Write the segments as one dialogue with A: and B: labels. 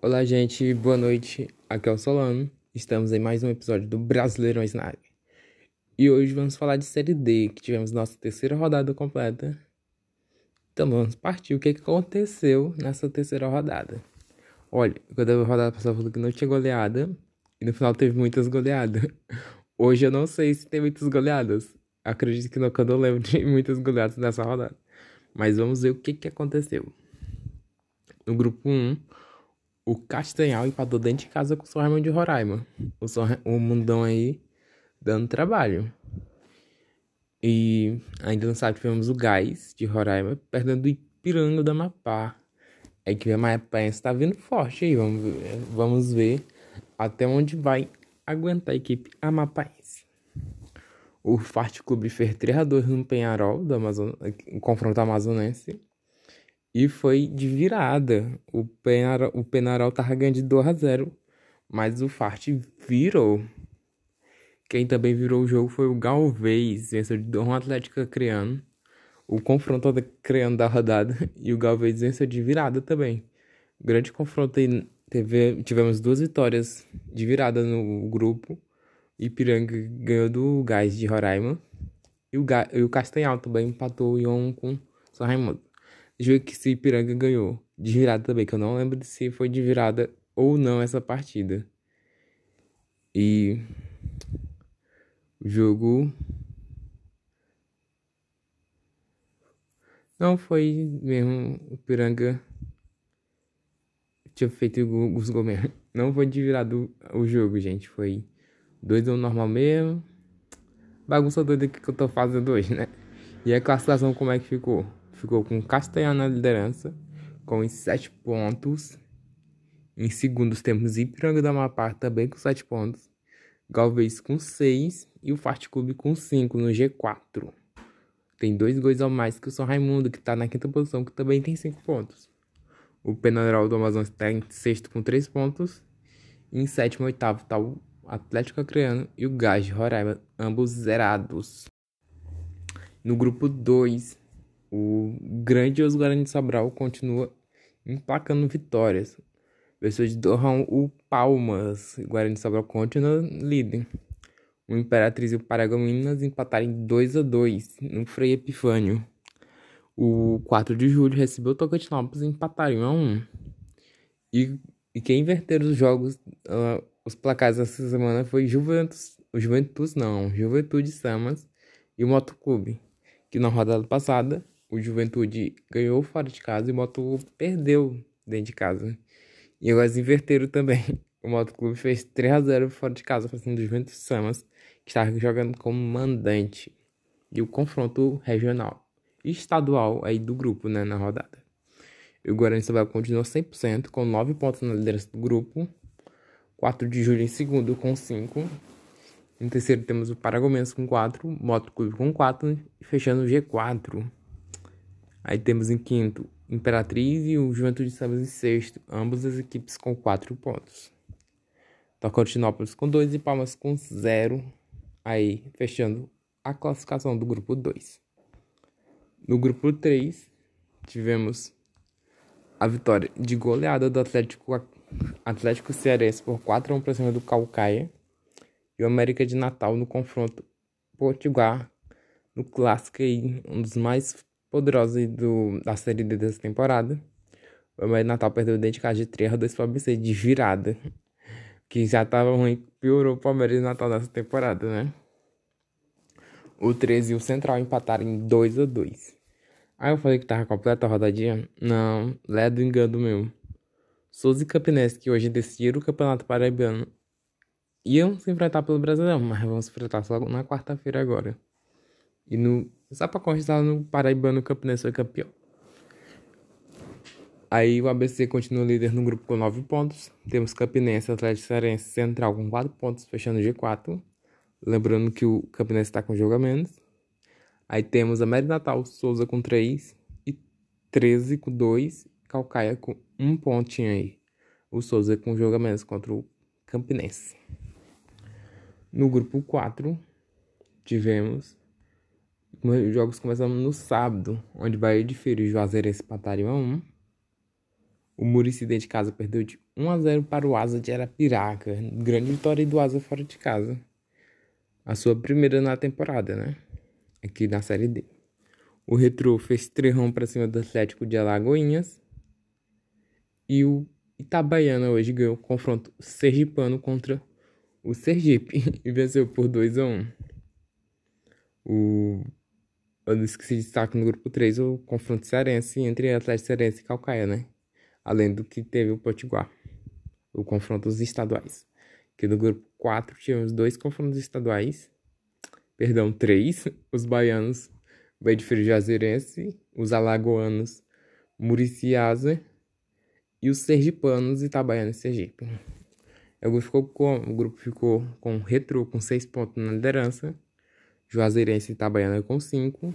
A: Olá, gente, boa noite. Aqui é o Solano. Estamos em mais um episódio do Brasileirões na área. E hoje vamos falar de Série D, que tivemos nossa terceira rodada completa. Então vamos partir. O que aconteceu nessa terceira rodada? Olha, quando a rodada passada falou que não tinha goleada, e no final teve muitas goleadas. Hoje eu não sei se tem muitas goleadas. Acredito que quando eu lembro de muitas goleadas nessa rodada. Mas vamos ver o que, que aconteceu. No grupo 1, o Castanhal empatou dentro de casa com o São Raimundo de Roraima. O, São, o Mundão aí dando trabalho. E ainda não sabe, tivemos o Gás de Roraima perdendo o Ipiranga da Amapá. É que a Amapá está vindo forte aí. Vamos ver, vamos ver até onde vai aguentar a equipe amapaense. O Fart Clube fez 3x2 no Penharol, do Amazon... confronto amazonense. E foi de virada. O Penarol, o Penarol tava ganhando de 2 a 0 mas o Fart virou. Quem também virou o jogo foi o Galvez, venceu de 1 Atlético Criando. O confronto criando da rodada e o Galvez venceu de virada também. Grande confronto aí. Teve, tivemos duas vitórias de virada no grupo. Ipiranga ganhou do Gás de Roraima. E o, e o Castanhal também empatou em um com São Raimundo. Ver que se Ipiranga ganhou de virada também, que eu não lembro se foi de virada ou não essa partida. E o jogo não foi mesmo o Ipiranga tinha feito os gols mesmo. Não foi de virada o jogo, gente. Foi 2 1 normal mesmo. Bagunça doida que eu tô fazendo hoje, né? E a classificação como é que ficou? Ficou com Castanhal na liderança, com os 7 pontos. Em segundos temos Ipiranga da Amapá também com 7 pontos. Galvez com 6 e o Fart Clube com 5 no G4. Tem dois gols a mais que o São Raimundo, que está na quinta posição, que também tem 5 pontos. O Penarol do Amazonas está em sexto com 3 pontos. E em sétimo e oitavo está o Atlético Acreano e o Gás de Roraima, ambos zerados. No grupo 2, o grandioso Guarani de Sobral continua emplacando vitórias. De Dorrão o Palmas. Guarani de Sobral continua líder. O Imperatriz e o Paragominas empataram em 2 a 2 no Frei Epifânio. O 4 de julho recebeu o Tocantinópolis e empataram 1 a 1. E, e quem inverteram os jogos, uh, os placares essa semana foi Juventus, Juventus não, Juventude Samas e o Motoclube, que na rodada passada o Juventude ganhou fora de casa e o Moto perdeu dentro de casa. E agora eles inverteram também. O Moto Clube fez 3 a 0 fora de casa para cima do Juventus Samas, que estava jogando como mandante. E o confronto regional e estadual aí do grupo, né, na rodada. E o Guarani Sobral continuou 100%, com 9 pontos na liderança do grupo. 4 de julho em segundo, com 5. Em terceiro temos o Paragomense com 4, Moto Clube com 4, e fechando o G4. Aí temos em quinto Imperatriz e o Juventude Sambas em sexto, ambas as equipes com quatro pontos. Tocantinópolis com dois e Palmas com zero. Aí fechando a classificação do grupo 2. No grupo 3, tivemos a vitória de goleada do Atlético, Atlético Cearense por 4 a 1 para cima do Calcaia e o América de Natal no confronto Potiguar no clássico aí, um dos mais poderosa do, da série D dessa temporada. O América Natal perdeu o dente de 3 a 2 para o ABC de virada. Que já tava ruim, piorou o América Natal nessa temporada, né? O 13 e o Central empataram em 2 a 2 Aí eu falei que tava completa a rodadinha. Não, é do engano meu. Souza e Campinense, que hoje decidiram o Campeonato Paraibano, iam se enfrentar pelo Brasileirão, mas vamos enfrentar só na quarta-feira agora. E no só pra constar no Paraibano, Campinense foi campeão. Aí o ABC continua líder no grupo com 9 pontos. Temos Campinense, Atlético Cearense, Central com 4 pontos, fechando o G4. Lembrando que o Campinense está com jogo a menos. Aí temos América Natal, Souza com 3 e 13 com 2. Calcaia com 1 pontinho aí. O Souza com jogo a menos contra o Campinense. No grupo 4, tivemos os jogos começam no sábado, onde Bahia de Feira e Juazeirense empataram a 1. O Murici dentro de casa perdeu de 1 a 0 para o Asa de Arapiraca. Grande vitória do Asa fora de casa. A sua primeira na temporada, né? Aqui na Série D. O Retro fez trerrão para cima do Atlético de Alagoinhas. E o Itabaiana hoje ganhou o confronto sergipano contra o Sergipe e venceu por 2 a 1. O eu esqueci de destaque no grupo 3 o confronto cearense entre Atlético Cearense e Calcaia, né? Além do que teve o Potiguar, o confronto dos estaduais. Que no grupo 4 tivemos dois confrontos estaduais, perdão, três, os baianos, Frio Jazirense, os alagoanos, Muriciasa e os sergipanos Itabaiana e Sergipe. O grupo ficou com, o grupo ficou com Retro com 6 pontos na liderança, Juazeirense e Itabaiana com 5.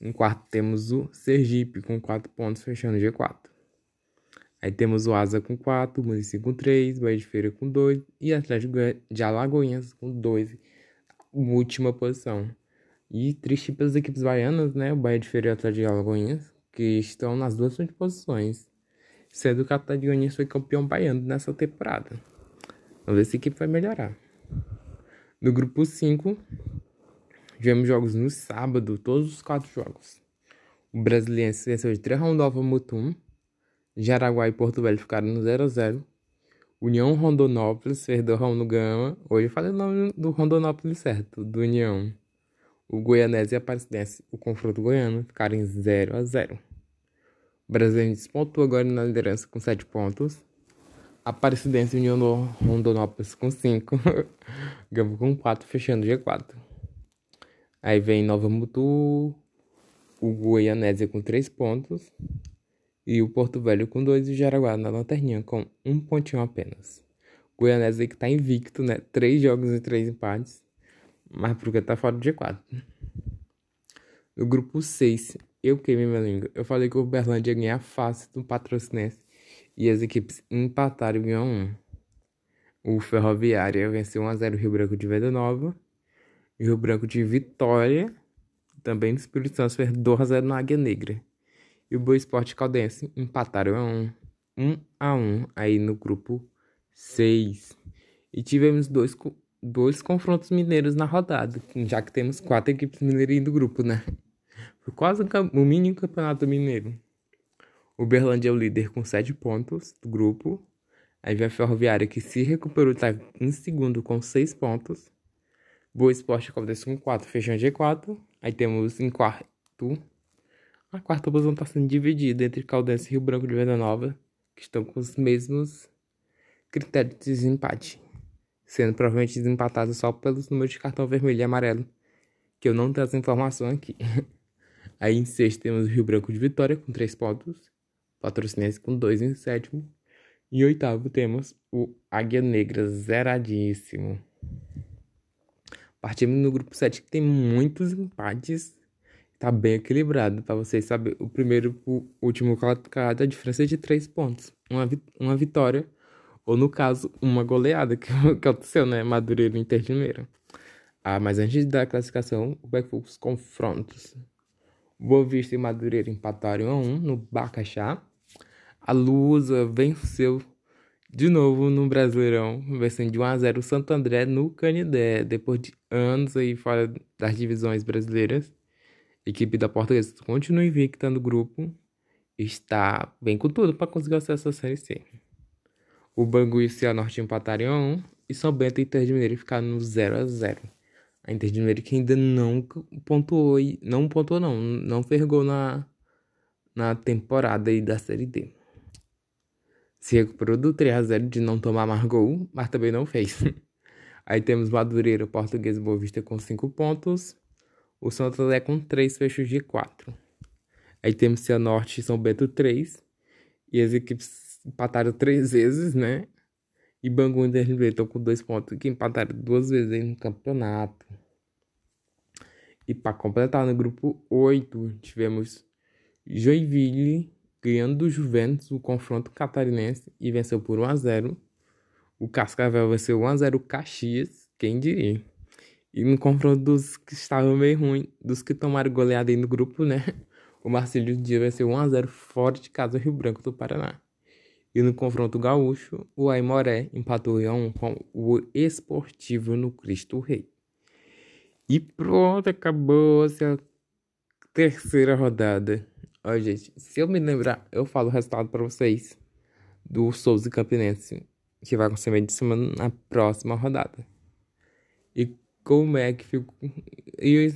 A: Em quarto temos o Sergipe com 4 pontos, fechando o G4. Aí temos o Asa com 4, Murici com 3, Bahia de Feira com 2 e Atlético de Alagoinhas com 2, última posição. E triste pelas equipes baianas, né? O Bahia de Feira e o Atlético de Alagoinhas, que estão nas duas posições. Sendo que o Atlético de Alagoinhas foi campeão baiano nessa temporada. Vamos ver se a equipe vai melhorar. No grupo 5, tivemos jogos no sábado, todos os quatro jogos. O Brasiliense venceu de 3 Rondova Mutum. Jaraguá e Porto Velho ficaram no 0x0. União Rondonópolis, Verdão no Gama. Hoje eu falei o nome do Rondonópolis certo, do União. O Goianese e a Aparecidense, o confronto goiano, ficaram em 0 x 0 O Brasiliense despontou agora na liderança com 7 pontos. Aparecidense e União do Rondonópolis com 5. Gama com 4, fechando o G4. Aí vem Nova Mutu, o Goianésia com 3 pontos. E o Porto Velho com 2 e o Jaraguá na lanterninha com um pontinho apenas. Goianésia que tá invicto, né? 3 jogos e 3 empates. Mas porque tá fora do G4. No grupo 6, eu queimei minha língua. Eu falei que o Uberlândia ia ganhar fácil do Patrocinense. E as equipes empataram e ganhou um. O Ferroviária venceu 1x0 o Rio Branco de Venda Nova. Rio Branco de Vitória, também no Espírito Santo, fez 2x0 na Águia Negra. E o Boa Esporte Caldense empataram a 1, 1 a 1 aí no grupo 6. E tivemos dois, dois confrontos mineiros na rodada, já que temos quatro equipes mineiras do grupo, né? Foi quase o mini campeonato mineiro. O Berlândia é o líder com 7 pontos do grupo. Aí vem a Ferroviária que se recuperou, está em segundo com 6 pontos. Boa Esporte acontece com 4, fechando G4. Aí temos em quarto. A quarta posição está sendo dividida entre Caldense e Rio Branco de Venda Nova, que estão com os mesmos critérios de desempate, sendo provavelmente desempatados só pelos números de cartão vermelho e amarelo, que eu não tenho essa informação aqui. Aí em sexto temos o Rio Branco de Vitória com 3 pontos, Patrocinense com 2 em sétimo, e oitavo temos o Águia Negra zeradíssimo. Partimos no grupo 7 que tem muitos empates. Tá bem equilibrado, para vocês saberem. O primeiro o último colocado, a diferença é de 3 pontos. Uma, uma vitória, ou no caso, uma goleada, que, que aconteceu, né? Madureira e Inter de. Ah, mas antes da classificação, o back os confrontos. Boa Vista e Madureira empataram a 1 no Bacaxá. A Lusa venceu de novo no Brasileirão, vencendo de 1 a 0 o Santo André no Canidé, depois de anos aí fora das divisões brasileiras. A equipe da Portuguesa continua invicta no grupo, está bem com tudo para conseguir acesso à Série C. O Bangu e o Cianorte empataram em 1 e São Bento e Inter de Mineiro ficaram no 0 a 0. A Inter de Mineiro que ainda não pontuou, não pontuou não, não fergou na na temporada aí da Série D se recuperou do 3x0 de não tomar mais gol, mas também não fez. Aí temos Madureira, Português e Boa Vista com 5 pontos. O Santo André com 3 fechos de 4. Aí temos Cianorte e São Bento 3. E as equipes empataram 3 vezes, né? E Bangu e Interlibre estão com 2 pontos, que empataram duas vezes aí no campeonato. E para completar, no grupo 8, tivemos Joinville ganhando do Juventus o confronto catarinense e venceu por 1 a 0. O Cascavel venceu 1 a 0 o Caxias, quem diria. E no confronto dos que estavam meio ruim, dos que tomaram goleada aí no grupo, né? O Marcelo Dias venceu 1 a 0 fora de casa Rio Branco do Paraná. E no confronto gaúcho, o Aimoré empatou em 1 com o Esportivo no Cristo Rei. E pronto, acabou-se a terceira rodada. Ó, gente, se eu me lembrar, eu falo o resultado para vocês do Souza Campinense, que vai acontecer meio de semana na próxima rodada. E como é que ficou. E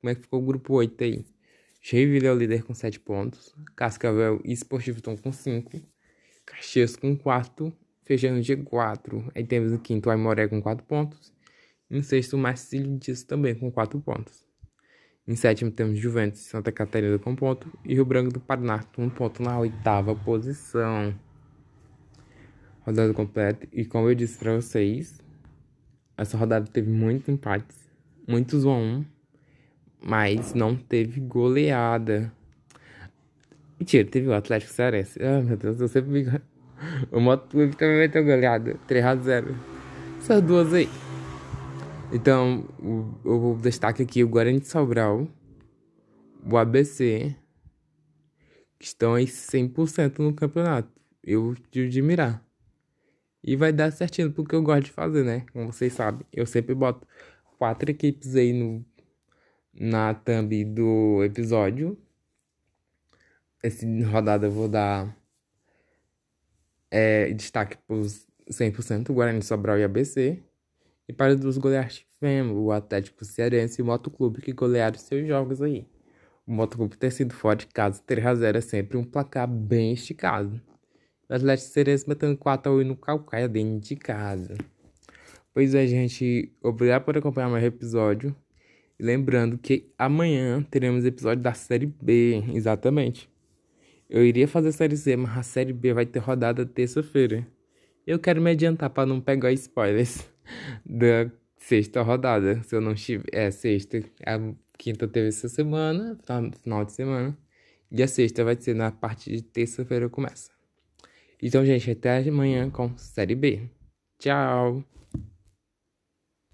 A: como é que ficou o grupo 8 aí? Joinville é o líder com 7 pontos. Cascavel e Esportivo estão com 5. Caxias com 4. Fechando G4. Aí temos o quinto Aimoré com 4 pontos. Em sexto, Marcílio Dias também com 4 pontos. Em sétimo temos Juventus e Santa Catarina com ponto. E Rio Branco do Paraná com um ponto na oitava posição. Rodada completa. E como eu disse pra vocês, essa rodada teve muitos empates. Muitos 1 a 1 mas não teve goleada. Mentira, teve o Atlético Cearense. Ah, meu Deus, eu sempre me... O Moto Clube também vai ter goleada. 3x0. Essas duas aí. Então, eu vou destaque aqui o Guarani de Sobral, o ABC, que estão aí 100% no campeonato. Eu te admirar. E vai dar certinho porque eu gosto de fazer, né? Como vocês sabem, eu sempre boto quatro equipes aí no na thumb do episódio. Essa rodada eu vou dar é, destaque para os 100%, Guarani, Sobral e ABC. E para os goleados tivemos o Atlético Cearense e o Motoclube que golearam seus jogos aí. O Motoclube ter sido fora de casa 3x0 é sempre um placar bem esticado. O Atlético Cearense batendo 4x1 no Calcaia dentro de casa. Pois é, gente. Obrigado por acompanhar meu episódio. Lembrando que amanhã teremos episódio da série B, exatamente. Eu iria fazer a série C, mas a série B vai ter rodada terça-feira. Eu quero me adiantar para não pegar spoilers da sexta rodada. Se eu não estiver. É, sexta. A quinta teve essa semana, final de semana. E a sexta vai ser na parte de terça-feira começa. Então, gente, até amanhã com série B. Tchau!